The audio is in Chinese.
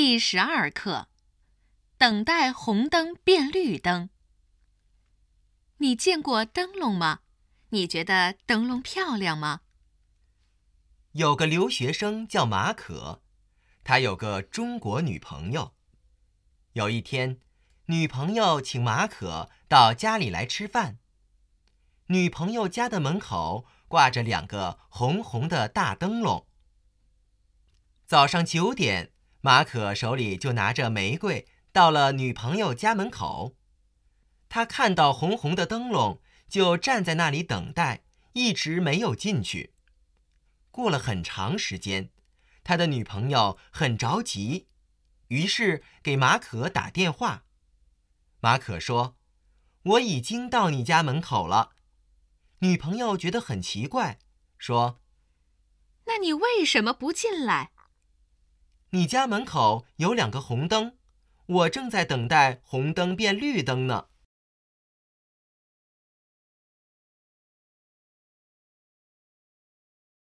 第十二课：等待红灯变绿灯。你见过灯笼吗？你觉得灯笼漂亮吗？有个留学生叫马可，他有个中国女朋友。有一天，女朋友请马可到家里来吃饭。女朋友家的门口挂着两个红红的大灯笼。早上九点，马可手里就拿着玫瑰到了女朋友家门口。他看到红红的灯笼，就站在那里等待，一直没有进去。过了很长时间，他的女朋友很着急，于是给马可打电话。马可说：“我已经到你家门口了。”女朋友觉得很奇怪，说：“那你为什么不进来？”你家门口有两个红灯，我正在等待红灯变绿灯呢。